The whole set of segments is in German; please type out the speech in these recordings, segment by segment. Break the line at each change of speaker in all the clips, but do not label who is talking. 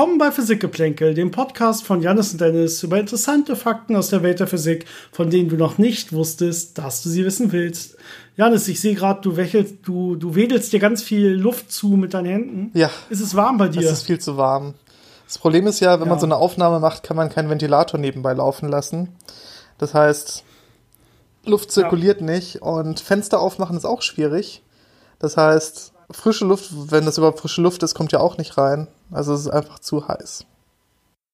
Willkommen bei Physikgeplänkel, dem Podcast von Janis und Dennis über interessante Fakten aus der Welt der Physik, von denen du noch nicht wusstest, dass du sie wissen willst. Janis, ich sehe gerade, du wächelst, du, du wedelst dir ganz viel Luft zu mit deinen Händen.
Ja.
Ist es warm bei dir?
Es ist viel zu warm. Das Problem ist ja, wenn ja. man so eine Aufnahme macht, kann man keinen Ventilator nebenbei laufen lassen. Das heißt, Luft zirkuliert ja. nicht und Fenster aufmachen ist auch schwierig. Das heißt, frische Luft, wenn das überhaupt frische Luft ist, kommt ja auch nicht rein. Also es ist einfach zu heiß.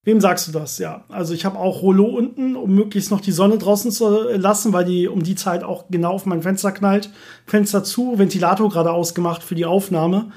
Wem sagst du das? Ja, also ich habe auch Rollo unten, um möglichst noch die Sonne draußen zu lassen, weil die um die Zeit auch genau auf mein Fenster knallt. Fenster zu, Ventilator gerade ausgemacht für die Aufnahme.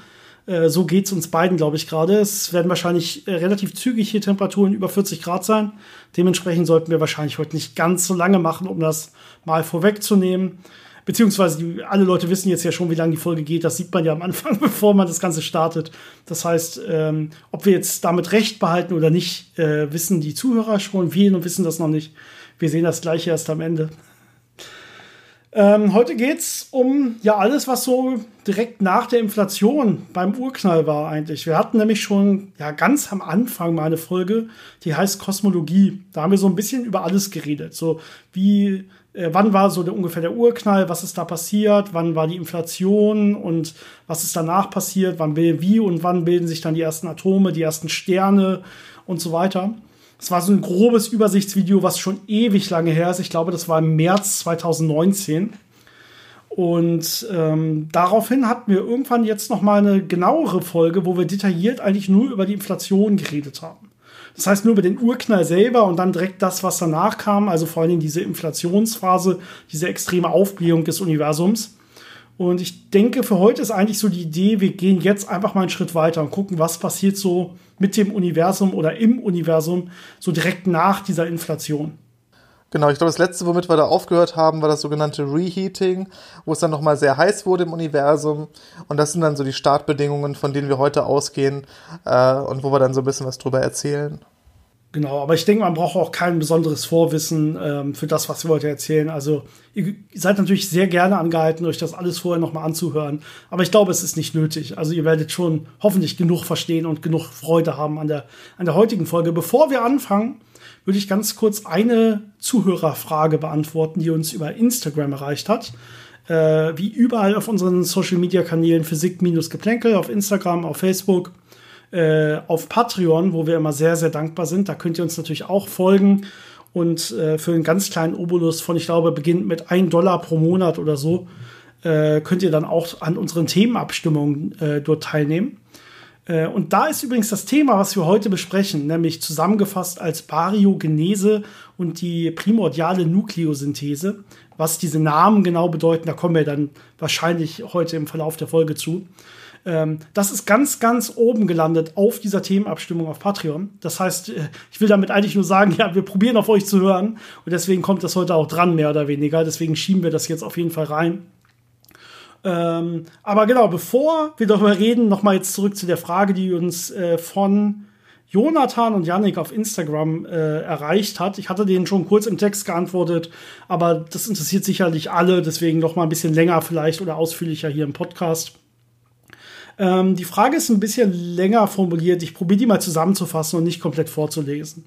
Äh, so es uns beiden, glaube ich, gerade. Es werden wahrscheinlich äh, relativ zügig hier Temperaturen über 40 Grad sein. Dementsprechend sollten wir wahrscheinlich heute nicht ganz so lange machen, um das mal vorwegzunehmen beziehungsweise die, alle Leute wissen jetzt ja schon, wie lange die Folge geht. Das sieht man ja am Anfang, bevor man das Ganze startet. Das heißt, ähm, ob wir jetzt damit recht behalten oder nicht, äh, wissen die Zuhörer schon. Wir und wissen das noch nicht. Wir sehen das gleiche erst am Ende. Ähm, heute geht's um ja alles, was so direkt nach der Inflation beim Urknall war eigentlich. Wir hatten nämlich schon ja ganz am Anfang mal eine Folge, die heißt Kosmologie. Da haben wir so ein bisschen über alles geredet. So wie wann war so der, ungefähr der Urknall, was ist da passiert, wann war die Inflation und was ist danach passiert, wann wie und wann bilden sich dann die ersten Atome, die ersten Sterne und so weiter. Es war so ein grobes Übersichtsvideo, was schon ewig lange her ist. Ich glaube, das war im März 2019. Und ähm, daraufhin hatten wir irgendwann jetzt noch mal eine genauere Folge, wo wir detailliert eigentlich nur über die Inflation geredet haben. Das heißt nur über den Urknall selber und dann direkt das, was danach kam, also vor allen Dingen diese Inflationsphase, diese extreme Aufblähung des Universums. Und ich denke, für heute ist eigentlich so die Idee, wir gehen jetzt einfach mal einen Schritt weiter und gucken, was passiert so mit dem Universum oder im Universum so direkt nach dieser Inflation.
Genau, ich glaube, das letzte, womit wir da aufgehört haben, war das sogenannte Reheating, wo es dann nochmal sehr heiß wurde im Universum. Und das sind dann so die Startbedingungen, von denen wir heute ausgehen äh, und wo wir dann so ein bisschen was drüber erzählen.
Genau, aber ich denke, man braucht auch kein besonderes Vorwissen ähm, für das, was wir heute erzählen. Also ihr seid natürlich sehr gerne angehalten, euch das alles vorher nochmal anzuhören. Aber ich glaube, es ist nicht nötig. Also ihr werdet schon hoffentlich genug verstehen und genug Freude haben an der, an der heutigen Folge. Bevor wir anfangen, würde ich ganz kurz eine Zuhörerfrage beantworten, die uns über Instagram erreicht hat. Äh, wie überall auf unseren Social-Media-Kanälen Physik-Geplänkel, auf Instagram, auf Facebook, äh, auf Patreon, wo wir immer sehr, sehr dankbar sind. Da könnt ihr uns natürlich auch folgen. Und äh, für einen ganz kleinen Obolus von, ich glaube, beginnt mit 1 Dollar pro Monat oder so, äh, könnt ihr dann auch an unseren Themenabstimmungen äh, dort teilnehmen. Äh, und da ist übrigens das Thema, was wir heute besprechen, nämlich zusammengefasst als Baryogenese und die primordiale Nukleosynthese. Was diese Namen genau bedeuten, da kommen wir dann wahrscheinlich heute im Verlauf der Folge zu. Ähm, das ist ganz, ganz oben gelandet auf dieser Themenabstimmung auf Patreon. Das heißt, äh, ich will damit eigentlich nur sagen, ja, wir probieren auf euch zu hören und deswegen kommt das heute auch dran, mehr oder weniger. Deswegen schieben wir das jetzt auf jeden Fall rein. Ähm, aber genau, bevor wir darüber reden, nochmal jetzt zurück zu der Frage, die uns äh, von Jonathan und Yannick auf Instagram äh, erreicht hat. Ich hatte denen schon kurz im Text geantwortet, aber das interessiert sicherlich alle, deswegen noch mal ein bisschen länger vielleicht oder ausführlicher hier im Podcast. Ähm, die Frage ist ein bisschen länger formuliert. Ich probiere die mal zusammenzufassen und nicht komplett vorzulesen.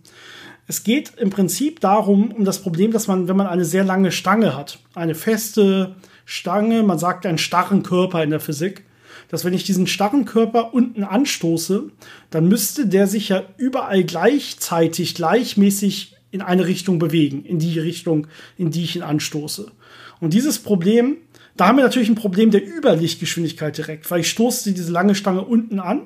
Es geht im Prinzip darum, um das Problem, dass man, wenn man eine sehr lange Stange hat, eine feste, Stange, man sagt einen starren Körper in der Physik, dass wenn ich diesen starren Körper unten anstoße, dann müsste der sich ja überall gleichzeitig, gleichmäßig in eine Richtung bewegen, in die Richtung, in die ich ihn anstoße. Und dieses Problem, da haben wir natürlich ein Problem der Überlichtgeschwindigkeit direkt, weil ich stoße diese lange Stange unten an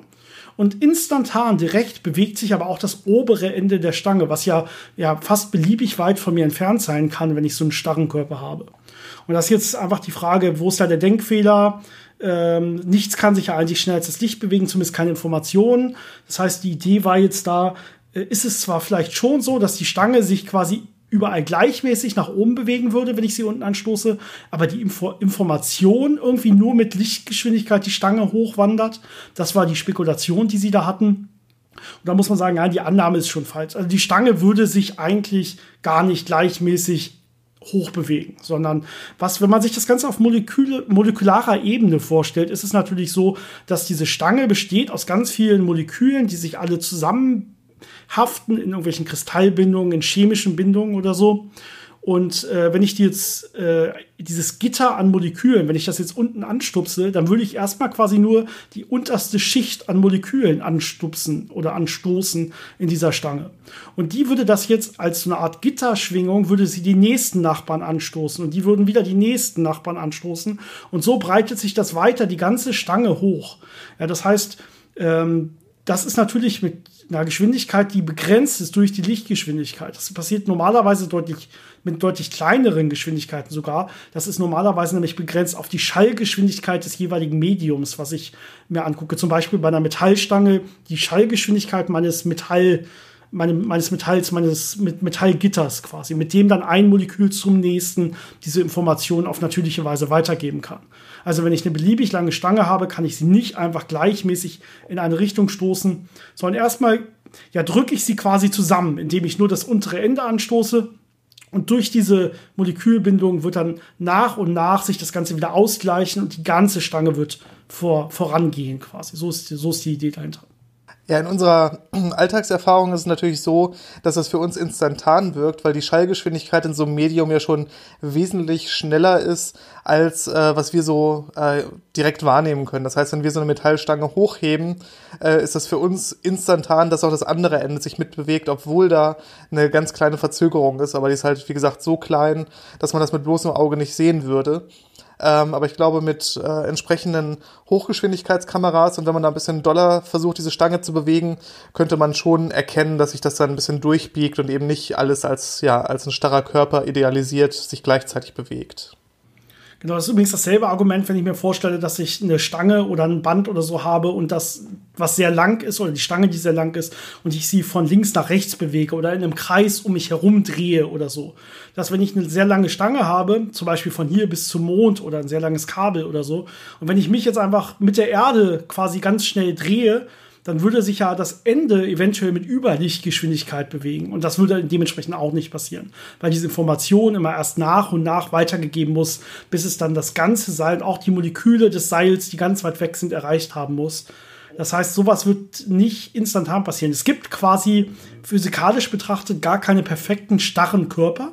und instantan direkt bewegt sich aber auch das obere Ende der Stange, was ja, ja fast beliebig weit von mir entfernt sein kann, wenn ich so einen starren Körper habe. Und das ist jetzt einfach die Frage, wo ist da der Denkfehler? Ähm, nichts kann sich ja eigentlich schneller als das Licht bewegen, zumindest keine Informationen. Das heißt, die Idee war jetzt da, äh, ist es zwar vielleicht schon so, dass die Stange sich quasi überall gleichmäßig nach oben bewegen würde, wenn ich sie unten anstoße, aber die Info Information irgendwie nur mit Lichtgeschwindigkeit die Stange hochwandert. Das war die Spekulation, die sie da hatten. Und da muss man sagen, ja, die Annahme ist schon falsch. Also die Stange würde sich eigentlich gar nicht gleichmäßig hoch bewegen, sondern was, wenn man sich das Ganze auf Moleküle, molekularer Ebene vorstellt, ist es natürlich so, dass diese Stange besteht aus ganz vielen Molekülen, die sich alle zusammenhaften in irgendwelchen Kristallbindungen, in chemischen Bindungen oder so. Und äh, wenn ich die jetzt äh, dieses Gitter an Molekülen, wenn ich das jetzt unten anstupse, dann würde ich erstmal quasi nur die unterste Schicht an Molekülen anstupsen oder anstoßen in dieser Stange. Und die würde das jetzt als so eine Art Gitterschwingung, würde sie die nächsten Nachbarn anstoßen und die würden wieder die nächsten Nachbarn anstoßen. Und so breitet sich das weiter die ganze Stange hoch. Ja, das heißt, ähm, das ist natürlich mit einer Geschwindigkeit, die begrenzt ist durch die Lichtgeschwindigkeit. Das passiert normalerweise deutlich mit deutlich kleineren Geschwindigkeiten sogar. Das ist normalerweise nämlich begrenzt auf die Schallgeschwindigkeit des jeweiligen Mediums, was ich mir angucke. Zum Beispiel bei einer Metallstange die Schallgeschwindigkeit meines Metall meine, meines Metalls, meines Metallgitters quasi, mit dem dann ein Molekül zum nächsten diese Information auf natürliche Weise weitergeben kann. Also wenn ich eine beliebig lange Stange habe, kann ich sie nicht einfach gleichmäßig in eine Richtung stoßen, sondern erstmal ja drücke ich sie quasi zusammen, indem ich nur das untere Ende anstoße und durch diese Molekülbindung wird dann nach und nach sich das Ganze wieder ausgleichen und die ganze Stange wird vor, vorangehen quasi. So ist, so ist die Idee dahinter.
Ja, in unserer Alltagserfahrung ist es natürlich so, dass das für uns instantan wirkt, weil die Schallgeschwindigkeit in so einem Medium ja schon wesentlich schneller ist, als äh, was wir so äh, direkt wahrnehmen können. Das heißt, wenn wir so eine Metallstange hochheben, äh, ist das für uns instantan, dass auch das andere Ende sich mitbewegt, obwohl da eine ganz kleine Verzögerung ist. Aber die ist halt, wie gesagt, so klein, dass man das mit bloßem Auge nicht sehen würde. Ähm, aber ich glaube, mit äh, entsprechenden Hochgeschwindigkeitskameras und wenn man da ein bisschen doller versucht, diese Stange zu bewegen, könnte man schon erkennen, dass sich das dann ein bisschen durchbiegt und eben nicht alles als, ja, als ein starrer Körper idealisiert sich gleichzeitig bewegt.
Genau, das ist übrigens dasselbe Argument, wenn ich mir vorstelle, dass ich eine Stange oder ein Band oder so habe und das, was sehr lang ist, oder die Stange, die sehr lang ist, und ich sie von links nach rechts bewege oder in einem Kreis um mich herum drehe oder so. Dass wenn ich eine sehr lange Stange habe, zum Beispiel von hier bis zum Mond oder ein sehr langes Kabel oder so, und wenn ich mich jetzt einfach mit der Erde quasi ganz schnell drehe, dann würde sich ja das Ende eventuell mit Überlichtgeschwindigkeit bewegen. Und das würde dementsprechend auch nicht passieren, weil diese Information immer erst nach und nach weitergegeben muss, bis es dann das ganze Seil und auch die Moleküle des Seils, die ganz weit weg sind, erreicht haben muss. Das heißt, sowas wird nicht instantan passieren. Es gibt quasi physikalisch betrachtet gar keine perfekten starren Körper,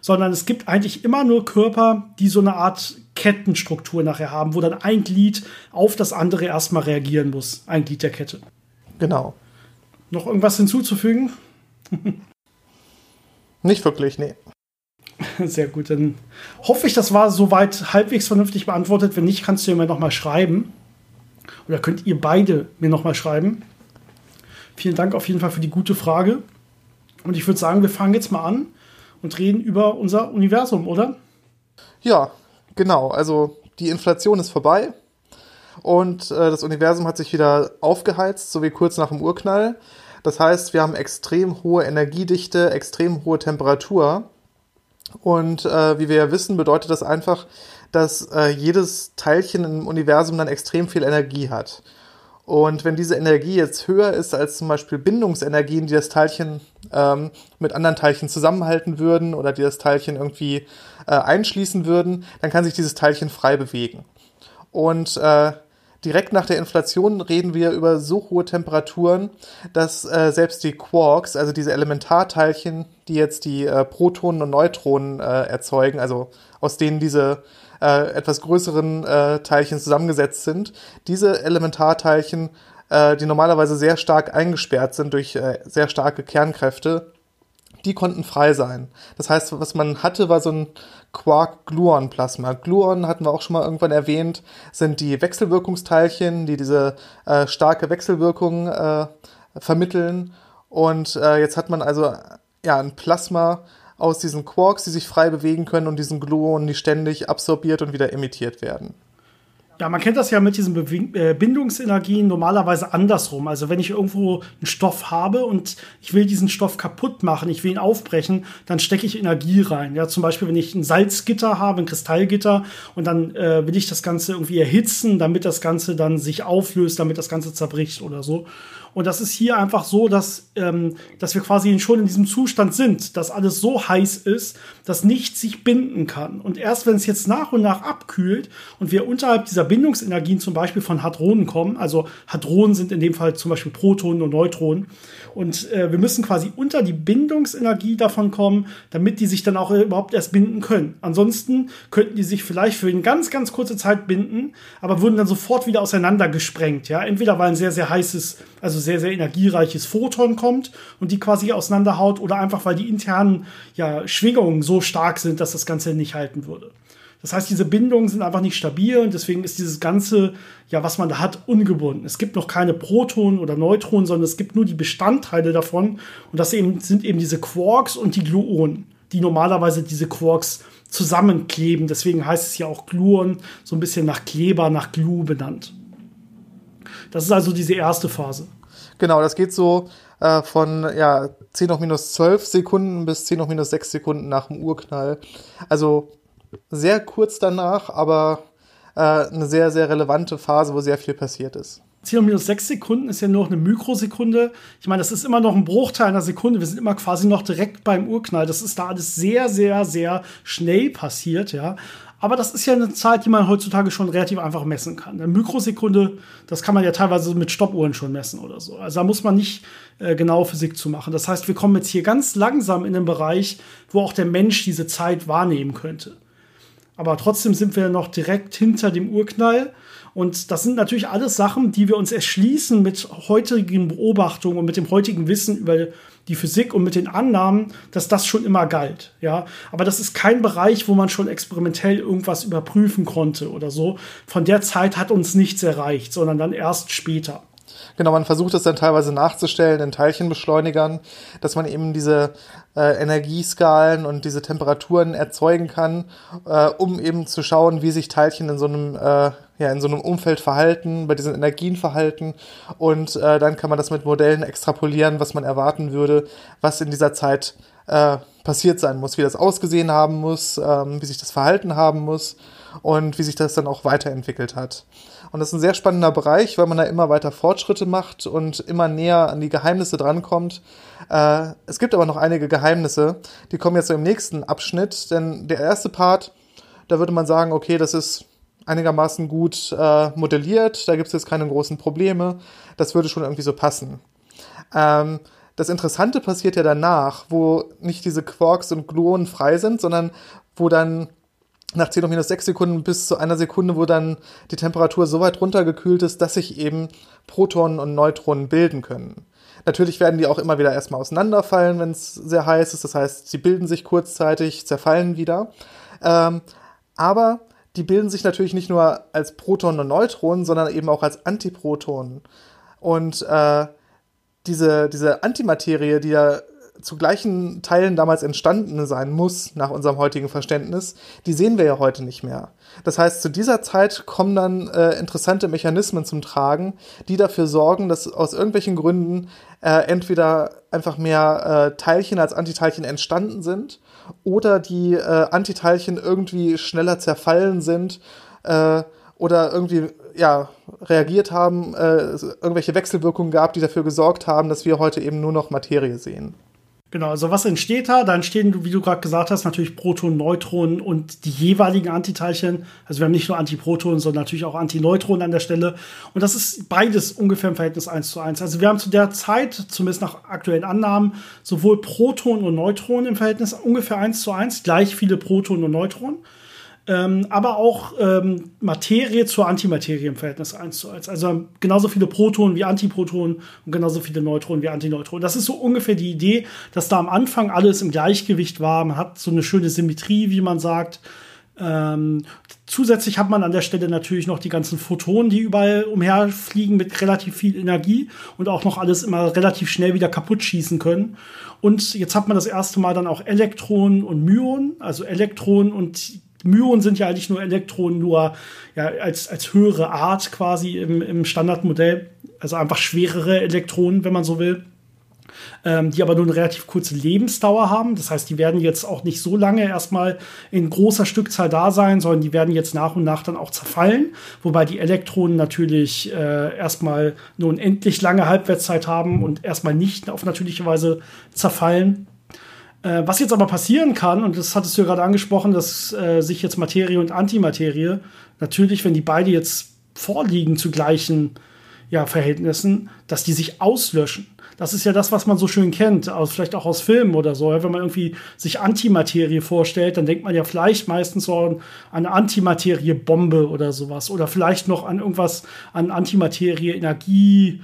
sondern es gibt eigentlich immer nur Körper, die so eine Art Kettenstruktur nachher haben, wo dann ein Glied auf das andere erstmal reagieren muss. Ein Glied der Kette.
Genau.
Noch irgendwas hinzuzufügen?
Nicht wirklich, nee.
Sehr gut, dann hoffe ich, das war soweit halbwegs vernünftig beantwortet. Wenn nicht, kannst du mir noch mal schreiben. Oder könnt ihr beide mir noch mal schreiben. Vielen Dank auf jeden Fall für die gute Frage. Und ich würde sagen, wir fangen jetzt mal an und reden über unser Universum, oder?
Ja, genau. Also die Inflation ist vorbei und äh, das Universum hat sich wieder aufgeheizt, so wie kurz nach dem Urknall. Das heißt, wir haben extrem hohe Energiedichte, extrem hohe Temperatur. Und äh, wie wir ja wissen, bedeutet das einfach, dass äh, jedes Teilchen im Universum dann extrem viel Energie hat. Und wenn diese Energie jetzt höher ist als zum Beispiel Bindungsenergien, die das Teilchen ähm, mit anderen Teilchen zusammenhalten würden oder die das Teilchen irgendwie äh, einschließen würden, dann kann sich dieses Teilchen frei bewegen. Und äh, direkt nach der Inflation reden wir über so hohe Temperaturen, dass äh, selbst die Quarks, also diese Elementarteilchen, die jetzt die äh, Protonen und Neutronen äh, erzeugen, also aus denen diese äh, etwas größeren äh, Teilchen zusammengesetzt sind. Diese Elementarteilchen, äh, die normalerweise sehr stark eingesperrt sind durch äh, sehr starke Kernkräfte, die konnten frei sein. Das heißt, was man hatte, war so ein Quark-Gluon-Plasma. Gluon hatten wir auch schon mal irgendwann erwähnt, sind die Wechselwirkungsteilchen, die diese äh, starke Wechselwirkung äh, vermitteln. Und äh, jetzt hat man also ja ein Plasma, aus diesen Quarks, die sich frei bewegen können und diesen Gluonen, die ständig absorbiert und wieder emittiert werden.
Ja, man kennt das ja mit diesen äh, Bindungsenergien normalerweise andersrum. Also wenn ich irgendwo einen Stoff habe und ich will diesen Stoff kaputt machen, ich will ihn aufbrechen, dann stecke ich Energie rein. Ja, zum Beispiel, wenn ich ein Salzgitter habe, ein Kristallgitter, und dann äh, will ich das Ganze irgendwie erhitzen, damit das Ganze dann sich auflöst, damit das Ganze zerbricht oder so. Und das ist hier einfach so, dass, ähm, dass wir quasi schon in diesem Zustand sind, dass alles so heiß ist, dass nichts sich binden kann. Und erst wenn es jetzt nach und nach abkühlt und wir unterhalb dieser Bindungsenergien zum Beispiel von Hadronen kommen, also Hadronen sind in dem Fall zum Beispiel Protonen und Neutronen, und äh, wir müssen quasi unter die Bindungsenergie davon kommen, damit die sich dann auch überhaupt erst binden können. Ansonsten könnten die sich vielleicht für eine ganz, ganz kurze Zeit binden, aber würden dann sofort wieder auseinander gesprengt. Ja, entweder weil ein sehr, sehr heißes, also sehr, sehr energiereiches Photon kommt und die quasi auseinanderhaut oder einfach weil die internen ja, Schwingungen so stark sind, dass das Ganze nicht halten würde. Das heißt, diese Bindungen sind einfach nicht stabil und deswegen ist dieses ganze, ja, was man da hat, ungebunden. Es gibt noch keine Protonen oder Neutronen, sondern es gibt nur die Bestandteile davon und das eben, sind eben diese Quarks und die Gluonen, die normalerweise diese Quarks zusammenkleben. Deswegen heißt es ja auch Gluon, so ein bisschen nach Kleber, nach Glue benannt. Das ist also diese erste Phase.
Genau, das geht so äh, von ja, 10 hoch minus 12 Sekunden bis 10 hoch minus 6 Sekunden nach dem Urknall. Also sehr kurz danach, aber äh, eine sehr, sehr relevante Phase, wo sehr viel passiert ist.
10 minus 6 Sekunden ist ja nur noch eine Mikrosekunde. Ich meine, das ist immer noch ein Bruchteil einer Sekunde. Wir sind immer quasi noch direkt beim Urknall. Das ist da alles sehr, sehr, sehr schnell passiert, ja. Aber das ist ja eine Zeit, die man heutzutage schon relativ einfach messen kann. Eine Mikrosekunde, das kann man ja teilweise mit Stoppuhren schon messen oder so. Also da muss man nicht äh, genaue Physik zu machen. Das heißt, wir kommen jetzt hier ganz langsam in den Bereich, wo auch der Mensch diese Zeit wahrnehmen könnte. Aber trotzdem sind wir noch direkt hinter dem Urknall. Und das sind natürlich alles Sachen, die wir uns erschließen mit heutigen Beobachtungen und mit dem heutigen Wissen über die Physik und mit den Annahmen, dass das schon immer galt. Ja, aber das ist kein Bereich, wo man schon experimentell irgendwas überprüfen konnte oder so. Von der Zeit hat uns nichts erreicht, sondern dann erst später.
Genau, man versucht es dann teilweise nachzustellen in Teilchenbeschleunigern, dass man eben diese äh, Energieskalen und diese Temperaturen erzeugen kann, äh, um eben zu schauen, wie sich Teilchen in so einem äh, ja in so einem Umfeld verhalten, bei diesen Energien verhalten und äh, dann kann man das mit Modellen extrapolieren, was man erwarten würde, was in dieser Zeit äh, passiert sein muss, wie das ausgesehen haben muss, ähm, wie sich das verhalten haben muss und wie sich das dann auch weiterentwickelt hat. Und das ist ein sehr spannender Bereich, weil man da immer weiter Fortschritte macht und immer näher an die Geheimnisse drankommt. Äh, es gibt aber noch einige Geheimnisse, die kommen jetzt so im nächsten Abschnitt, denn der erste Part, da würde man sagen, okay, das ist einigermaßen gut äh, modelliert, da gibt es jetzt keine großen Probleme, das würde schon irgendwie so passen. Ähm, das Interessante passiert ja danach, wo nicht diese Quarks und Gluonen frei sind, sondern wo dann nach 10 hoch minus 6 Sekunden bis zu einer Sekunde, wo dann die Temperatur so weit runtergekühlt ist, dass sich eben Protonen und Neutronen bilden können. Natürlich werden die auch immer wieder erstmal auseinanderfallen, wenn es sehr heiß ist. Das heißt, sie bilden sich kurzzeitig, zerfallen wieder. Ähm, aber die bilden sich natürlich nicht nur als Protonen und Neutronen, sondern eben auch als Antiprotonen. Und äh, diese, diese Antimaterie, die ja zu gleichen Teilen damals entstanden sein muss, nach unserem heutigen Verständnis, die sehen wir ja heute nicht mehr. Das heißt, zu dieser Zeit kommen dann äh, interessante Mechanismen zum Tragen, die dafür sorgen, dass aus irgendwelchen Gründen äh, entweder einfach mehr äh, Teilchen als Antiteilchen entstanden sind oder die äh, Antiteilchen irgendwie schneller zerfallen sind äh, oder irgendwie ja reagiert haben, äh, irgendwelche Wechselwirkungen gab, die dafür gesorgt haben, dass wir heute eben nur noch Materie sehen.
Genau, also was entsteht da? Da entstehen, wie du gerade gesagt hast, natürlich Protonen, Neutronen und die jeweiligen Antiteilchen. Also wir haben nicht nur Antiprotonen, sondern natürlich auch Antineutronen an der Stelle. Und das ist beides ungefähr im Verhältnis 1 zu 1. Also wir haben zu der Zeit, zumindest nach aktuellen Annahmen, sowohl Protonen und Neutronen im Verhältnis ungefähr 1 zu 1, gleich viele Protonen und Neutronen ähm, aber auch ähm, Materie zur Antimaterie im Verhältnis 1 zu 1. Also genauso viele Protonen wie Antiprotonen und genauso viele Neutronen wie Antineutronen. Das ist so ungefähr die Idee, dass da am Anfang alles im Gleichgewicht war. Man hat so eine schöne Symmetrie, wie man sagt. Ähm, zusätzlich hat man an der Stelle natürlich noch die ganzen Photonen, die überall umherfliegen mit relativ viel Energie und auch noch alles immer relativ schnell wieder kaputt schießen können. Und jetzt hat man das erste Mal dann auch Elektronen und Myonen, also Elektronen und Myonen sind ja eigentlich nur Elektronen, nur ja, als, als höhere Art quasi im, im Standardmodell. Also einfach schwerere Elektronen, wenn man so will ähm, die aber nur eine relativ kurze Lebensdauer haben. Das heißt, die werden jetzt auch nicht so lange erstmal in großer Stückzahl da sein, sondern die werden jetzt nach und nach dann auch zerfallen, wobei die Elektronen natürlich äh, erstmal eine unendlich lange Halbwertszeit haben und erstmal nicht auf natürliche Weise zerfallen. Äh, was jetzt aber passieren kann, und das hattest du ja gerade angesprochen, dass äh, sich jetzt Materie und Antimaterie, natürlich, wenn die beide jetzt vorliegen zu gleichen ja, Verhältnissen, dass die sich auslöschen. Das ist ja das, was man so schön kennt, aus, vielleicht auch aus Filmen oder so. Wenn man irgendwie sich Antimaterie vorstellt, dann denkt man ja vielleicht meistens so an eine Antimaterie-Bombe oder sowas. Oder vielleicht noch an irgendwas, an Antimaterie-Energie.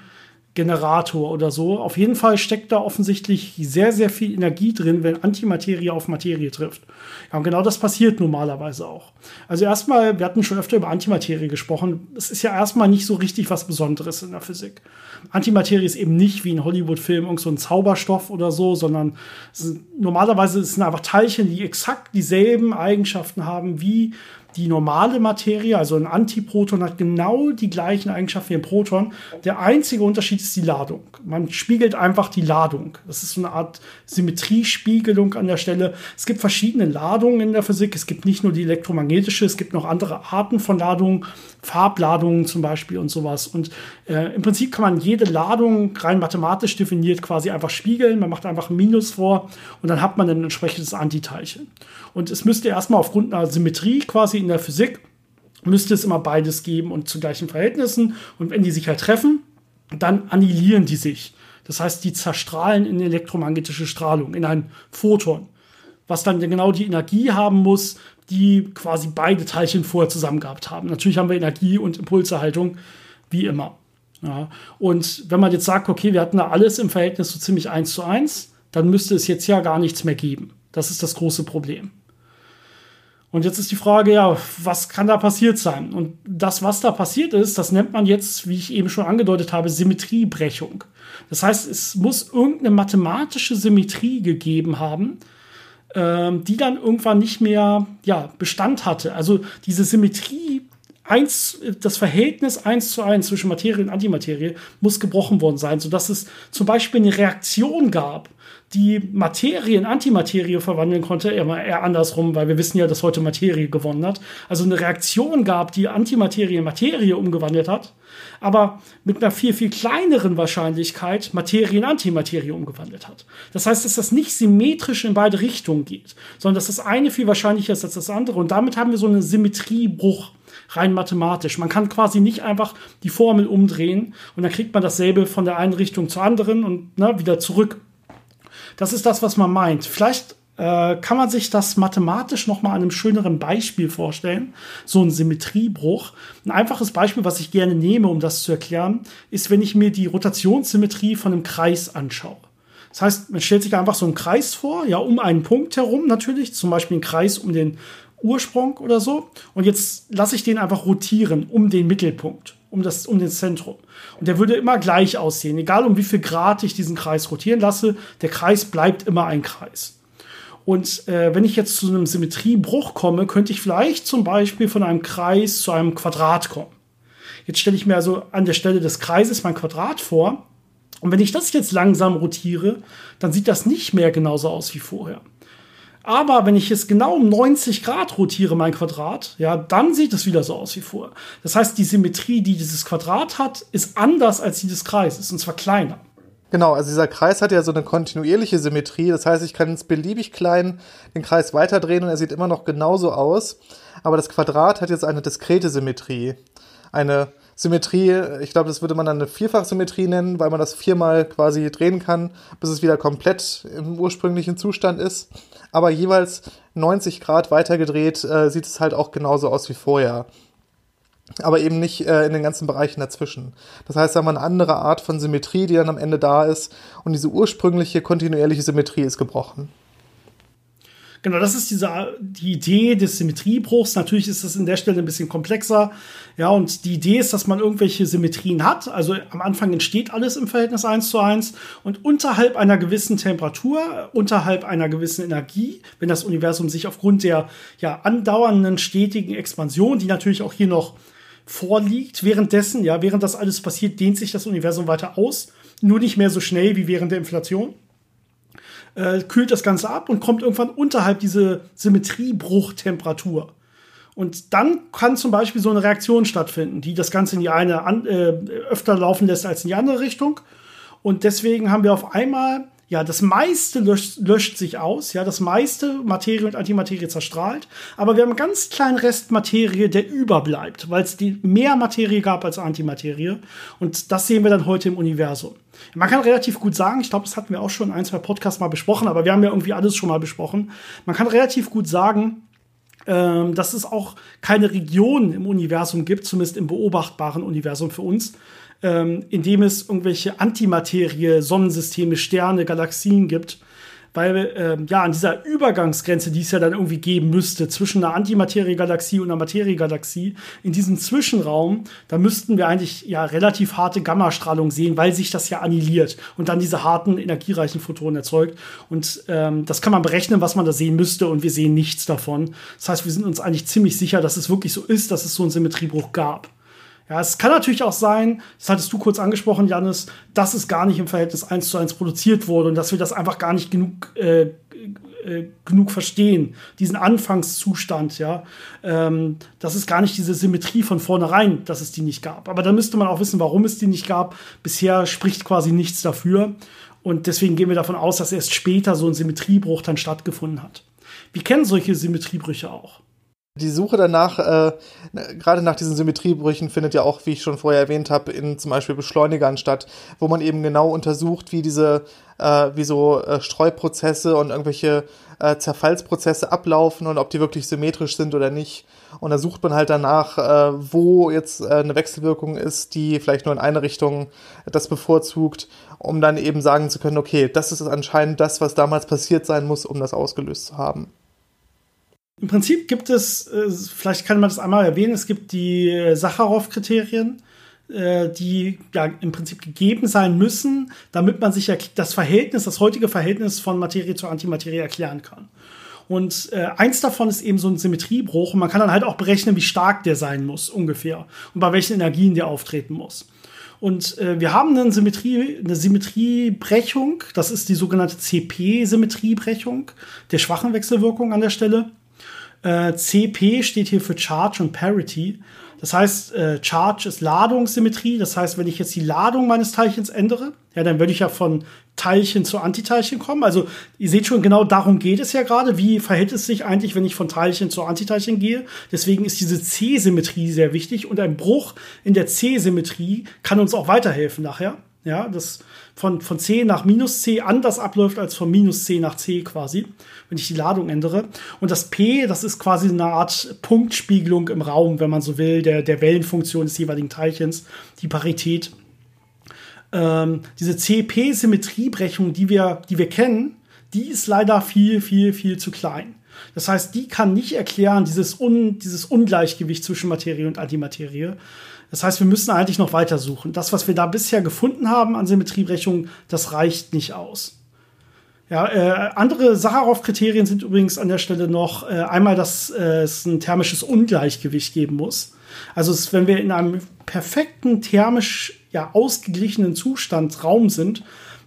Generator oder so. Auf jeden Fall steckt da offensichtlich sehr, sehr viel Energie drin, wenn Antimaterie auf Materie trifft. Ja, und genau das passiert normalerweise auch. Also erstmal, wir hatten schon öfter über Antimaterie gesprochen. Es ist ja erstmal nicht so richtig was Besonderes in der Physik. Antimaterie ist eben nicht wie in Hollywood-Filmen irgend so ein Zauberstoff oder so, sondern sind, normalerweise sind einfach Teilchen, die exakt dieselben Eigenschaften haben wie die normale Materie, also ein Antiproton, hat genau die gleichen Eigenschaften wie ein Proton. Der einzige Unterschied ist die Ladung. Man spiegelt einfach die Ladung. Das ist so eine Art Symmetriespiegelung an der Stelle. Es gibt verschiedene Ladungen in der Physik. Es gibt nicht nur die elektromagnetische, es gibt noch andere Arten von Ladungen, Farbladungen zum Beispiel und sowas. Und äh, im Prinzip kann man jede Ladung rein mathematisch definiert quasi einfach spiegeln. Man macht einfach ein Minus vor und dann hat man ein entsprechendes Antiteilchen. Und es müsste erstmal aufgrund einer Symmetrie quasi in der Physik, müsste es immer beides geben und zu gleichen Verhältnissen. Und wenn die sich halt treffen, dann annihilieren die sich. Das heißt, die zerstrahlen in elektromagnetische Strahlung, in ein Photon, was dann genau die Energie haben muss, die quasi beide Teilchen vorher zusammen gehabt haben. Natürlich haben wir Energie und Impulserhaltung, wie immer. Ja. Und wenn man jetzt sagt, okay, wir hatten da alles im Verhältnis so ziemlich eins zu eins, dann müsste es jetzt ja gar nichts mehr geben. Das ist das große Problem. Und jetzt ist die Frage, ja, was kann da passiert sein? Und das, was da passiert ist, das nennt man jetzt, wie ich eben schon angedeutet habe, Symmetriebrechung. Das heißt, es muss irgendeine mathematische Symmetrie gegeben haben, ähm, die dann irgendwann nicht mehr ja, Bestand hatte. Also diese Symmetrie eins, das Verhältnis eins zu eins zwischen Materie und Antimaterie muss gebrochen worden sein, sodass es zum Beispiel eine Reaktion gab die Materie in Antimaterie verwandeln konnte, eher, andersrum, weil wir wissen ja, dass heute Materie gewonnen hat. Also eine Reaktion gab, die Antimaterie in Materie umgewandelt hat, aber mit einer viel, viel kleineren Wahrscheinlichkeit Materie in Antimaterie umgewandelt hat. Das heißt, dass das nicht symmetrisch in beide Richtungen geht, sondern dass das eine viel wahrscheinlicher ist als das andere. Und damit haben wir so einen Symmetriebruch rein mathematisch. Man kann quasi nicht einfach die Formel umdrehen und dann kriegt man dasselbe von der einen Richtung zur anderen und ne, wieder zurück. Das ist das, was man meint. Vielleicht äh, kann man sich das mathematisch noch mal an einem schöneren Beispiel vorstellen. So ein Symmetriebruch. Ein einfaches Beispiel, was ich gerne nehme, um das zu erklären, ist, wenn ich mir die Rotationssymmetrie von einem Kreis anschaue. Das heißt, man stellt sich einfach so einen Kreis vor, ja, um einen Punkt herum natürlich, zum Beispiel einen Kreis um den Ursprung oder so. Und jetzt lasse ich den einfach rotieren um den Mittelpunkt, um das, um das Zentrum. Und der würde immer gleich aussehen, egal um wie viel Grad ich diesen Kreis rotieren lasse. Der Kreis bleibt immer ein Kreis. Und äh, wenn ich jetzt zu einem Symmetriebruch komme, könnte ich vielleicht zum Beispiel von einem Kreis zu einem Quadrat kommen. Jetzt stelle ich mir also an der Stelle des Kreises mein Quadrat vor. Und wenn ich das jetzt langsam rotiere, dann sieht das nicht mehr genauso aus wie vorher. Aber wenn ich es genau um 90 Grad rotiere, mein Quadrat, ja, dann sieht es wieder so aus wie vor. Das heißt, die Symmetrie, die dieses Quadrat hat, ist anders als die des Kreises, und zwar kleiner.
Genau, also dieser Kreis hat ja so eine kontinuierliche Symmetrie. Das heißt, ich kann ins beliebig klein den Kreis weiterdrehen und er sieht immer noch genauso aus. Aber das Quadrat hat jetzt eine diskrete Symmetrie. Eine Symmetrie, ich glaube, das würde man dann eine Vierfachsymmetrie nennen, weil man das viermal quasi drehen kann, bis es wieder komplett im ursprünglichen Zustand ist. Aber jeweils 90 Grad weitergedreht äh, sieht es halt auch genauso aus wie vorher. Aber eben nicht äh, in den ganzen Bereichen dazwischen. Das heißt, da haben wir eine andere Art von Symmetrie, die dann am Ende da ist. Und diese ursprüngliche kontinuierliche Symmetrie ist gebrochen.
Genau, das ist diese, die Idee des Symmetriebruchs. Natürlich ist das in der Stelle ein bisschen komplexer. Ja, und die Idee ist, dass man irgendwelche Symmetrien hat. Also am Anfang entsteht alles im Verhältnis 1 zu 1 und unterhalb einer gewissen Temperatur, unterhalb einer gewissen Energie, wenn das Universum sich aufgrund der ja andauernden stetigen Expansion, die natürlich auch hier noch vorliegt, währenddessen, ja, während das alles passiert, dehnt sich das Universum weiter aus. Nur nicht mehr so schnell wie während der Inflation äh, kühlt das Ganze ab und kommt irgendwann unterhalb diese Symmetriebruchtemperatur. Und dann kann zum Beispiel so eine Reaktion stattfinden, die das Ganze in die eine an, äh, öfter laufen lässt als in die andere Richtung. Und deswegen haben wir auf einmal ja, das meiste löscht, löscht sich aus, ja, das meiste Materie und Antimaterie zerstrahlt, aber wir haben einen ganz kleinen Rest Materie, der überbleibt, weil es mehr Materie gab als Antimaterie und das sehen wir dann heute im Universum. Man kann relativ gut sagen, ich glaube, das hatten wir auch schon in ein, zwei Podcasts mal besprochen, aber wir haben ja irgendwie alles schon mal besprochen. Man kann relativ gut sagen, ähm, dass es auch keine Region im Universum gibt, zumindest im beobachtbaren Universum für uns, ähm, in dem es irgendwelche Antimaterie, Sonnensysteme, Sterne, Galaxien gibt. Weil ähm, ja, an dieser Übergangsgrenze, die es ja dann irgendwie geben müsste, zwischen einer Antimaterie-Galaxie und einer Materie-Galaxie, in diesem Zwischenraum, da müssten wir eigentlich ja relativ harte Gammastrahlung sehen, weil sich das ja annihiliert und dann diese harten, energiereichen Photonen erzeugt. Und ähm, das kann man berechnen, was man da sehen müsste, und wir sehen nichts davon. Das heißt, wir sind uns eigentlich ziemlich sicher, dass es wirklich so ist, dass es so einen Symmetriebruch gab. Ja, es kann natürlich auch sein, das hattest du kurz angesprochen, Janis, dass es gar nicht im Verhältnis 1 zu 1 produziert wurde und dass wir das einfach gar nicht genug, äh, äh, genug verstehen, diesen Anfangszustand, ja. Ähm, das ist gar nicht diese Symmetrie von vornherein, dass es die nicht gab. Aber da müsste man auch wissen, warum es die nicht gab. Bisher spricht quasi nichts dafür. Und deswegen gehen wir davon aus, dass erst später so ein Symmetriebruch dann stattgefunden hat. Wir kennen solche Symmetriebrüche auch.
Die Suche danach, äh, gerade nach diesen Symmetriebrüchen, findet ja auch, wie ich schon vorher erwähnt habe, in zum Beispiel Beschleunigern statt, wo man eben genau untersucht, wie diese, äh, wie so äh, Streuprozesse und irgendwelche äh, Zerfallsprozesse ablaufen und ob die wirklich symmetrisch sind oder nicht. Und da sucht man halt danach, äh, wo jetzt äh, eine Wechselwirkung ist, die vielleicht nur in eine Richtung das bevorzugt, um dann eben sagen zu können, okay, das ist anscheinend das, was damals passiert sein muss, um das ausgelöst zu haben.
Im Prinzip gibt es, äh, vielleicht kann man das einmal erwähnen, es gibt die äh, Sacharow-Kriterien, äh, die ja im Prinzip gegeben sein müssen, damit man sich das Verhältnis, das heutige Verhältnis von Materie zur Antimaterie erklären kann. Und äh, eins davon ist eben so ein Symmetriebruch und man kann dann halt auch berechnen, wie stark der sein muss, ungefähr, und bei welchen Energien der auftreten muss. Und äh, wir haben eine Symmetrie, eine Symmetriebrechung, das ist die sogenannte CP-Symmetriebrechung der schwachen Wechselwirkung an der Stelle. Äh, CP steht hier für Charge und Parity. Das heißt, äh, Charge ist Ladungssymmetrie. Das heißt, wenn ich jetzt die Ladung meines Teilchens ändere, ja, dann würde ich ja von Teilchen zu Antiteilchen kommen. Also ihr seht schon, genau darum geht es ja gerade. Wie verhält es sich eigentlich, wenn ich von Teilchen zu Antiteilchen gehe? Deswegen ist diese C-Symmetrie sehr wichtig und ein Bruch in der C-Symmetrie kann uns auch weiterhelfen nachher. Ja, das von, von C nach minus C anders abläuft als von minus C nach C quasi, wenn ich die Ladung ändere. Und das P, das ist quasi eine Art Punktspiegelung im Raum, wenn man so will, der, der Wellenfunktion des jeweiligen Teilchens, die Parität. Ähm, diese CP-Symmetriebrechung, die wir, die wir kennen, die ist leider viel, viel, viel zu klein. Das heißt, die kann nicht erklären dieses, Un, dieses Ungleichgewicht zwischen Materie und Antimaterie. Das heißt, wir müssen eigentlich noch weiter suchen. Das, was wir da bisher gefunden haben an Symmetriebrechungen, das reicht nicht aus. Ja, äh, andere Sacharow-Kriterien sind übrigens an der Stelle noch äh, einmal, dass äh, es ein thermisches Ungleichgewicht geben muss. Also es, wenn wir in einem perfekten thermisch ja, ausgeglichenen Zustand Raum sind,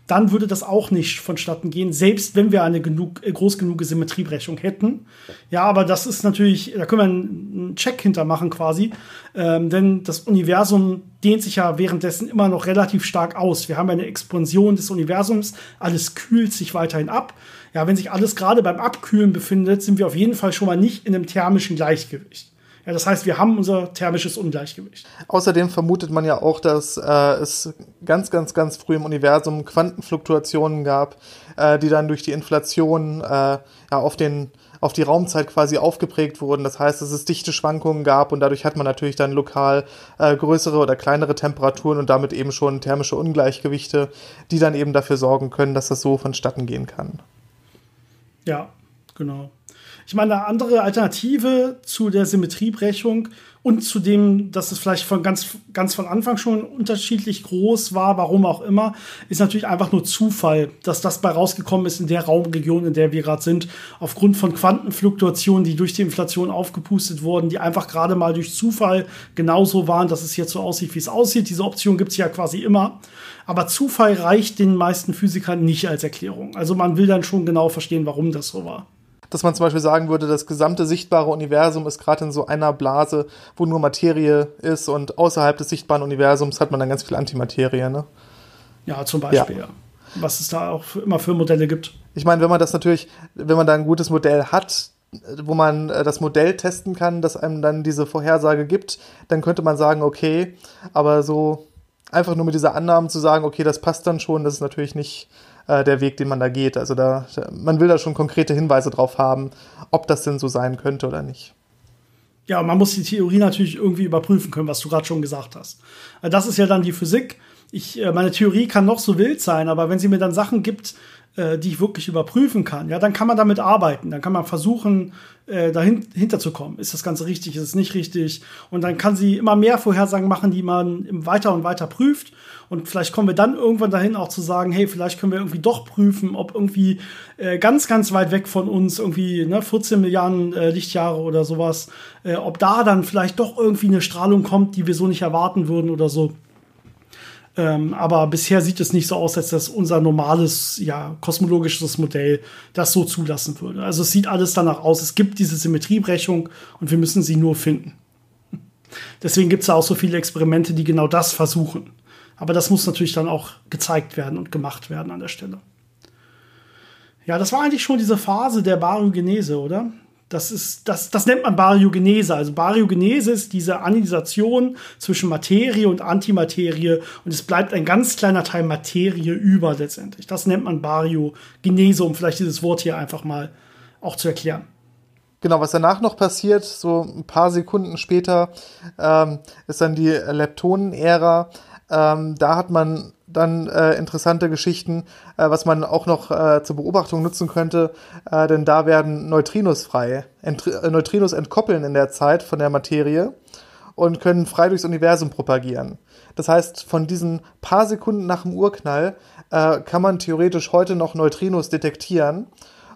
dann würde das auch nicht vonstatten gehen, selbst wenn wir eine genug, äh, groß genug Symmetriebrechung hätten. Ja, aber das ist natürlich, da können wir einen Check hintermachen quasi, ähm, denn das Universum dehnt sich ja währenddessen immer noch relativ stark aus. Wir haben eine Expansion des Universums, alles kühlt sich weiterhin ab. Ja, wenn sich alles gerade beim Abkühlen befindet, sind wir auf jeden Fall schon mal nicht in einem thermischen Gleichgewicht. Ja, das heißt, wir haben unser thermisches Ungleichgewicht.
Außerdem vermutet man ja auch, dass äh, es ganz, ganz, ganz früh im Universum Quantenfluktuationen gab, äh, die dann durch die Inflation äh, ja, auf den auf die Raumzeit quasi aufgeprägt wurden. Das heißt, dass es dichte Schwankungen gab und dadurch hat man natürlich dann lokal äh, größere oder kleinere Temperaturen und damit eben schon thermische Ungleichgewichte, die dann eben dafür sorgen können, dass das so vonstatten gehen kann.
Ja, genau. Ich meine, eine andere Alternative zu der Symmetriebrechung und zu dem, dass es vielleicht von ganz, ganz von Anfang schon unterschiedlich groß war, warum auch immer, ist natürlich einfach nur Zufall, dass das bei rausgekommen ist in der Raumregion, in der wir gerade sind, aufgrund von Quantenfluktuationen, die durch die Inflation aufgepustet wurden, die einfach gerade mal durch Zufall genauso waren, dass es jetzt so aussieht, wie es aussieht. Diese Option gibt es ja quasi immer. Aber Zufall reicht den meisten Physikern nicht als Erklärung. Also man will dann schon genau verstehen, warum das so war
dass man zum Beispiel sagen würde, das gesamte sichtbare Universum ist gerade in so einer Blase, wo nur Materie ist und außerhalb des sichtbaren Universums hat man dann ganz viel Antimaterie, ne?
Ja, zum Beispiel, ja. Was es da auch für, immer für Modelle gibt.
Ich meine, wenn man das natürlich, wenn man da ein gutes Modell hat, wo man äh, das Modell testen kann, das einem dann diese Vorhersage gibt, dann könnte man sagen, okay, aber so einfach nur mit dieser Annahme zu sagen, okay, das passt dann schon, das ist natürlich nicht, äh, der Weg, den man da geht. Also da, man will da schon konkrete Hinweise drauf haben, ob das denn so sein könnte oder nicht.
Ja, man muss die Theorie natürlich irgendwie überprüfen können, was du gerade schon gesagt hast. Also das ist ja dann die Physik. Ich, äh, meine Theorie kann noch so wild sein, aber wenn sie mir dann Sachen gibt, äh, die ich wirklich überprüfen kann, ja, dann kann man damit arbeiten. Dann kann man versuchen, äh, dahinter zu kommen. Ist das Ganze richtig? Ist es nicht richtig? Und dann kann sie immer mehr Vorhersagen machen, die man weiter und weiter prüft. Und vielleicht kommen wir dann irgendwann dahin auch zu sagen, hey, vielleicht können wir irgendwie doch prüfen, ob irgendwie äh, ganz, ganz weit weg von uns, irgendwie ne, 14 Milliarden äh, Lichtjahre oder sowas, äh, ob da dann vielleicht doch irgendwie eine Strahlung kommt, die wir so nicht erwarten würden oder so. Ähm, aber bisher sieht es nicht so aus, als dass unser normales, ja, kosmologisches Modell das so zulassen würde. Also es sieht alles danach aus. Es gibt diese Symmetriebrechung und wir müssen sie nur finden. Deswegen gibt es auch so viele Experimente, die genau das versuchen. Aber das muss natürlich dann auch gezeigt werden und gemacht werden an der Stelle. Ja, das war eigentlich schon diese Phase der Baryogenese, oder? Das, ist, das, das nennt man Baryogenese. Also Baryogenese ist diese Anisation zwischen Materie und Antimaterie und es bleibt ein ganz kleiner Teil Materie über letztendlich. Das nennt man Baryogenese, um vielleicht dieses Wort hier einfach mal auch zu erklären.
Genau, was danach noch passiert, so ein paar Sekunden später, ähm, ist dann die Leptonen-Ära. Ähm, da hat man dann äh, interessante Geschichten, äh, was man auch noch äh, zur Beobachtung nutzen könnte, äh, denn da werden Neutrinos frei. Ent äh, Neutrinos entkoppeln in der Zeit von der Materie und können frei durchs Universum propagieren. Das heißt, von diesen paar Sekunden nach dem Urknall äh, kann man theoretisch heute noch Neutrinos detektieren.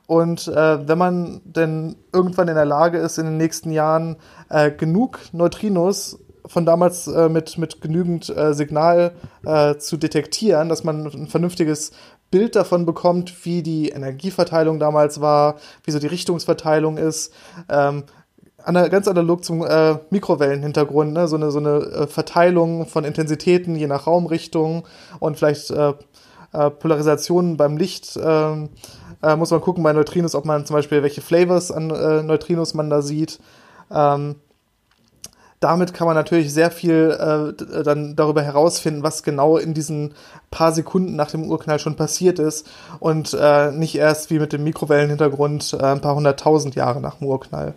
Und äh, wenn man denn irgendwann in der Lage ist, in den nächsten Jahren äh, genug Neutrinos von damals äh, mit, mit genügend äh, Signal äh, zu detektieren, dass man ein vernünftiges Bild davon bekommt, wie die Energieverteilung damals war, wie so die Richtungsverteilung ist. Ähm, ganz analog zum äh, Mikrowellenhintergrund, ne? so eine, so eine äh, Verteilung von Intensitäten je nach Raumrichtung und vielleicht äh, äh, Polarisationen beim Licht. Äh, äh, muss man gucken bei Neutrinos, ob man zum Beispiel welche Flavors an äh, Neutrinos man da sieht. Ähm, damit kann man natürlich sehr viel äh, dann darüber herausfinden, was genau in diesen paar Sekunden nach dem Urknall schon passiert ist und äh, nicht erst wie mit dem Mikrowellenhintergrund äh, ein paar hunderttausend Jahre nach dem Urknall.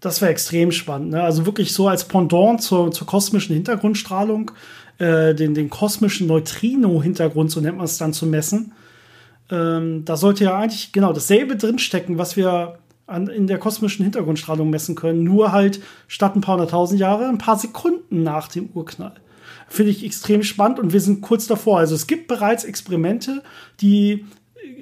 Das wäre extrem spannend. Ne? Also wirklich so als Pendant zur, zur kosmischen Hintergrundstrahlung, äh, den, den kosmischen Neutrino-Hintergrund, so nennt man es dann, zu messen. Ähm, da sollte ja eigentlich genau dasselbe drinstecken, was wir an, in der kosmischen Hintergrundstrahlung messen können, nur halt statt ein paar hunderttausend Jahre ein paar Sekunden nach dem Urknall. Finde ich extrem spannend und wir sind kurz davor. Also es gibt bereits Experimente, die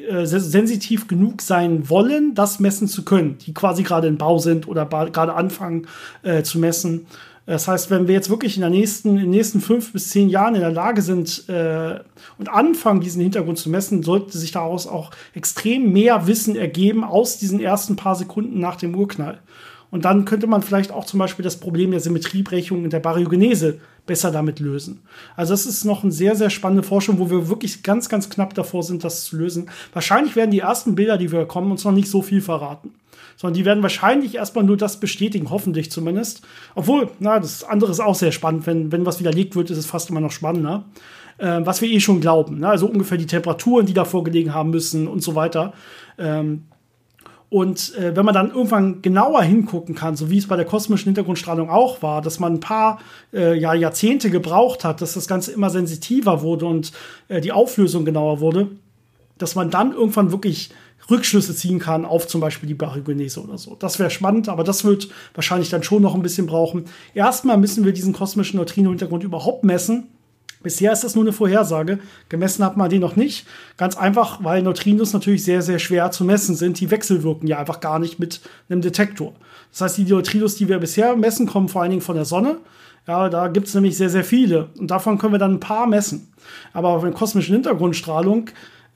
äh, sensitiv genug sein wollen, das messen zu können, die quasi gerade in Bau sind oder gerade anfangen äh, zu messen. Das heißt, wenn wir jetzt wirklich in, der nächsten, in den nächsten fünf bis zehn Jahren in der Lage sind äh, und anfangen, diesen Hintergrund zu messen, sollte sich daraus auch extrem mehr Wissen ergeben aus diesen ersten paar Sekunden nach dem Urknall. Und dann könnte man vielleicht auch zum Beispiel das Problem der Symmetriebrechung in der Baryogenese besser damit lösen. Also das ist noch eine sehr, sehr spannende Forschung, wo wir wirklich ganz, ganz knapp davor sind, das zu lösen. Wahrscheinlich werden die ersten Bilder, die wir kommen, uns noch nicht so viel verraten sondern die werden wahrscheinlich erstmal nur das bestätigen, hoffentlich zumindest. Obwohl, na, das andere ist auch sehr spannend. Wenn, wenn was widerlegt wird, ist es fast immer noch spannender. Äh, was wir eh schon glauben. Ne? Also ungefähr die Temperaturen, die davor gelegen haben müssen und so weiter. Ähm, und äh, wenn man dann irgendwann genauer hingucken kann, so wie es bei der kosmischen Hintergrundstrahlung auch war, dass man ein paar äh, ja, Jahrzehnte gebraucht hat, dass das Ganze immer sensitiver wurde und äh, die Auflösung genauer wurde, dass man dann irgendwann wirklich Rückschlüsse ziehen kann auf zum Beispiel die Baryogenese oder so. Das wäre spannend, aber das wird wahrscheinlich dann schon noch ein bisschen brauchen. Erstmal müssen wir diesen kosmischen Neutrino-Hintergrund überhaupt messen. Bisher ist das nur eine Vorhersage. Gemessen hat man den noch nicht. Ganz einfach, weil Neutrinos natürlich sehr, sehr schwer zu messen sind. Die wechselwirken ja einfach gar nicht mit einem Detektor. Das heißt, die Neutrinos, die wir bisher messen, kommen vor allen Dingen von der Sonne. Ja, da gibt es nämlich sehr, sehr viele. Und davon können wir dann ein paar messen. Aber auf einer kosmischen Hintergrundstrahlung,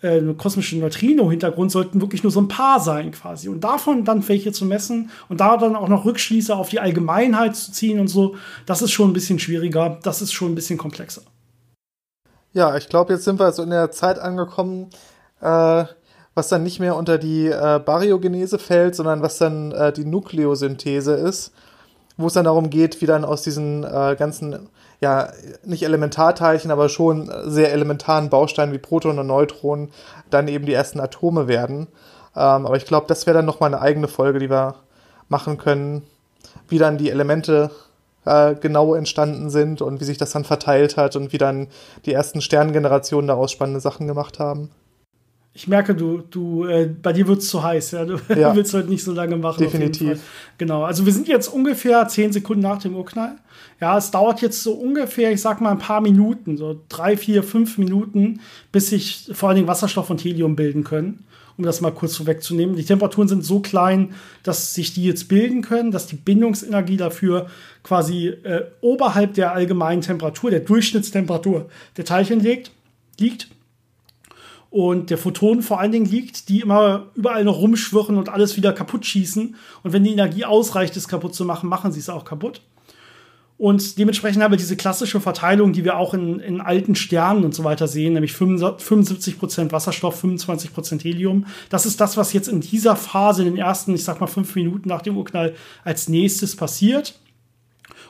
äh, eine kosmische Neutrino-Hintergrund, sollten wirklich nur so ein paar sein quasi. Und davon dann welche zu messen und da dann auch noch Rückschlüsse auf die Allgemeinheit zu ziehen und so, das ist schon ein bisschen schwieriger. Das ist schon ein bisschen komplexer.
Ja, ich glaube, jetzt sind wir so in der Zeit angekommen, äh, was dann nicht mehr unter die äh, Baryogenese fällt, sondern was dann äh, die Nukleosynthese ist wo es dann darum geht, wie dann aus diesen äh, ganzen, ja, nicht Elementarteilchen, aber schon sehr elementaren Bausteinen wie Protonen und Neutronen dann eben die ersten Atome werden. Ähm, aber ich glaube, das wäre dann nochmal eine eigene Folge, die wir machen können, wie dann die Elemente äh, genau entstanden sind und wie sich das dann verteilt hat und wie dann die ersten Sterngenerationen daraus spannende Sachen gemacht haben.
Ich merke, du, du, äh, bei dir wird es zu heiß, ja. Du ja. willst heute nicht so lange machen.
Definitiv.
Genau. Also wir sind jetzt ungefähr zehn Sekunden nach dem Urknall. Ja, es dauert jetzt so ungefähr, ich sag mal, ein paar Minuten, so drei, vier, fünf Minuten, bis sich vor allen Dingen Wasserstoff und Helium bilden können. Um das mal kurz vorwegzunehmen. Die Temperaturen sind so klein, dass sich die jetzt bilden können, dass die Bindungsenergie dafür quasi äh, oberhalb der allgemeinen Temperatur, der Durchschnittstemperatur der Teilchen liegt. liegt und der Photon vor allen Dingen liegt, die immer überall noch rumschwirren und alles wieder kaputt schießen. Und wenn die Energie ausreicht, es kaputt zu machen, machen sie es auch kaputt. Und dementsprechend haben wir diese klassische Verteilung, die wir auch in, in alten Sternen und so weiter sehen, nämlich 75% Wasserstoff, 25% Helium. Das ist das, was jetzt in dieser Phase, in den ersten, ich sag mal, fünf Minuten nach dem Urknall als nächstes passiert.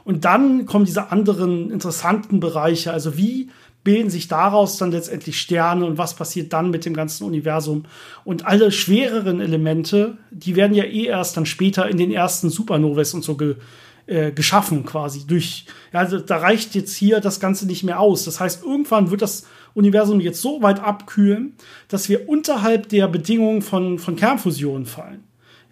Und dann kommen diese anderen interessanten Bereiche, also wie bilden sich daraus dann letztendlich Sterne und was passiert dann mit dem ganzen Universum. Und alle schwereren Elemente, die werden ja eh erst dann später in den ersten Supernoves und so ge, äh, geschaffen quasi durch, ja, also da reicht jetzt hier das Ganze nicht mehr aus. Das heißt, irgendwann wird das Universum jetzt so weit abkühlen, dass wir unterhalb der Bedingungen von, von Kernfusion fallen.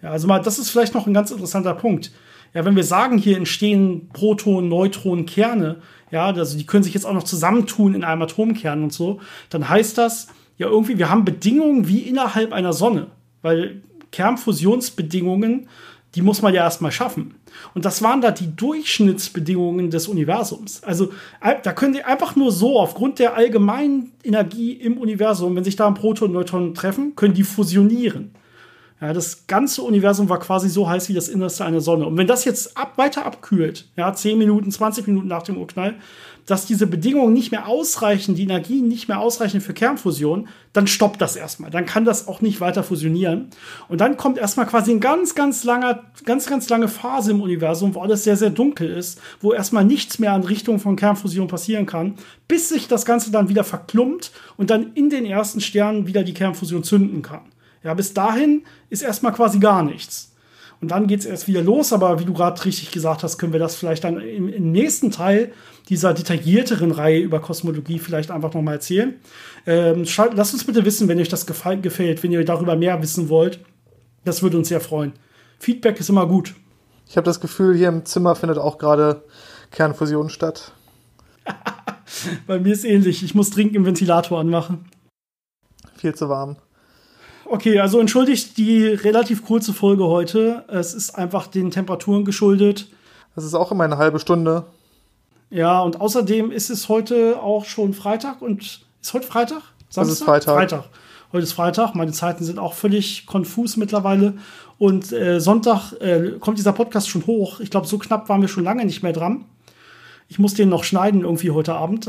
Ja, also mal, das ist vielleicht noch ein ganz interessanter Punkt. Ja, wenn wir sagen, hier entstehen Protonen, Neutronen, Kerne, ja, also die können sich jetzt auch noch zusammentun in einem Atomkern und so, dann heißt das ja irgendwie, wir haben Bedingungen wie innerhalb einer Sonne, weil Kernfusionsbedingungen, die muss man ja erstmal schaffen. Und das waren da die Durchschnittsbedingungen des Universums. Also da können die einfach nur so, aufgrund der allgemeinen Energie im Universum, wenn sich da ein Proton und Neutron treffen, können die fusionieren. Ja, das ganze Universum war quasi so heiß wie das Innerste einer Sonne. Und wenn das jetzt ab, weiter abkühlt, ja, 10 Minuten, 20 Minuten nach dem Urknall, dass diese Bedingungen nicht mehr ausreichen, die Energien nicht mehr ausreichen für Kernfusion, dann stoppt das erstmal. Dann kann das auch nicht weiter fusionieren. Und dann kommt erstmal quasi eine ganz, ganz lange, ganz, ganz lange Phase im Universum, wo alles sehr, sehr dunkel ist, wo erstmal nichts mehr an Richtung von Kernfusion passieren kann, bis sich das Ganze dann wieder verklumpt und dann in den ersten Sternen wieder die Kernfusion zünden kann. Ja, bis dahin ist erstmal quasi gar nichts. Und dann geht es erst wieder los, aber wie du gerade richtig gesagt hast, können wir das vielleicht dann im, im, nächsten Teil dieser detaillierteren Reihe über Kosmologie vielleicht einfach nochmal erzählen. Ähm, lasst uns bitte wissen, wenn euch das gefällt, wenn ihr darüber mehr wissen wollt. Das würde uns sehr freuen. Feedback ist immer gut.
Ich habe das Gefühl, hier im Zimmer findet auch gerade Kernfusion statt.
Bei mir ist ähnlich. Ich muss dringend im Ventilator anmachen.
Viel zu warm.
Okay, also entschuldigt die relativ kurze Folge heute. Es ist einfach den Temperaturen geschuldet.
Das ist auch immer eine halbe Stunde.
Ja, und außerdem ist es heute auch schon Freitag und ist heute Freitag?
Samstag? Das ist Freitag.
Freitag. Heute ist Freitag. Meine Zeiten sind auch völlig konfus mittlerweile. Und äh, Sonntag äh, kommt dieser Podcast schon hoch. Ich glaube, so knapp waren wir schon lange nicht mehr dran. Ich muss den noch schneiden irgendwie heute Abend.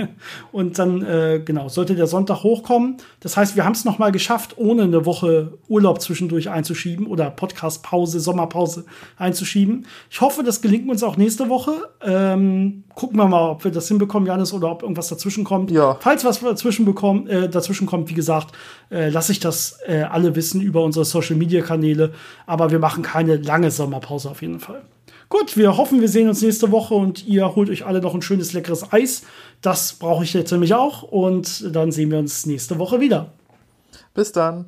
und dann, äh, genau, sollte der Sonntag hochkommen. Das heißt, wir haben es noch mal geschafft, ohne eine Woche Urlaub zwischendurch einzuschieben oder Podcastpause, Sommerpause einzuschieben. Ich hoffe, das gelingt uns auch nächste Woche. Ähm, gucken wir mal, ob wir das hinbekommen, Janis, oder ob irgendwas dazwischen kommt.
Ja.
Falls was dazwischen, bekommen, äh, dazwischen kommt, wie gesagt, äh, lasse ich das äh, alle wissen über unsere Social-Media-Kanäle. Aber wir machen keine lange Sommerpause auf jeden Fall. Gut, wir hoffen, wir sehen uns nächste Woche und ihr holt euch alle noch ein schönes, leckeres Eis. Das brauche ich jetzt nämlich auch. Und dann sehen wir uns nächste Woche wieder.
Bis dann.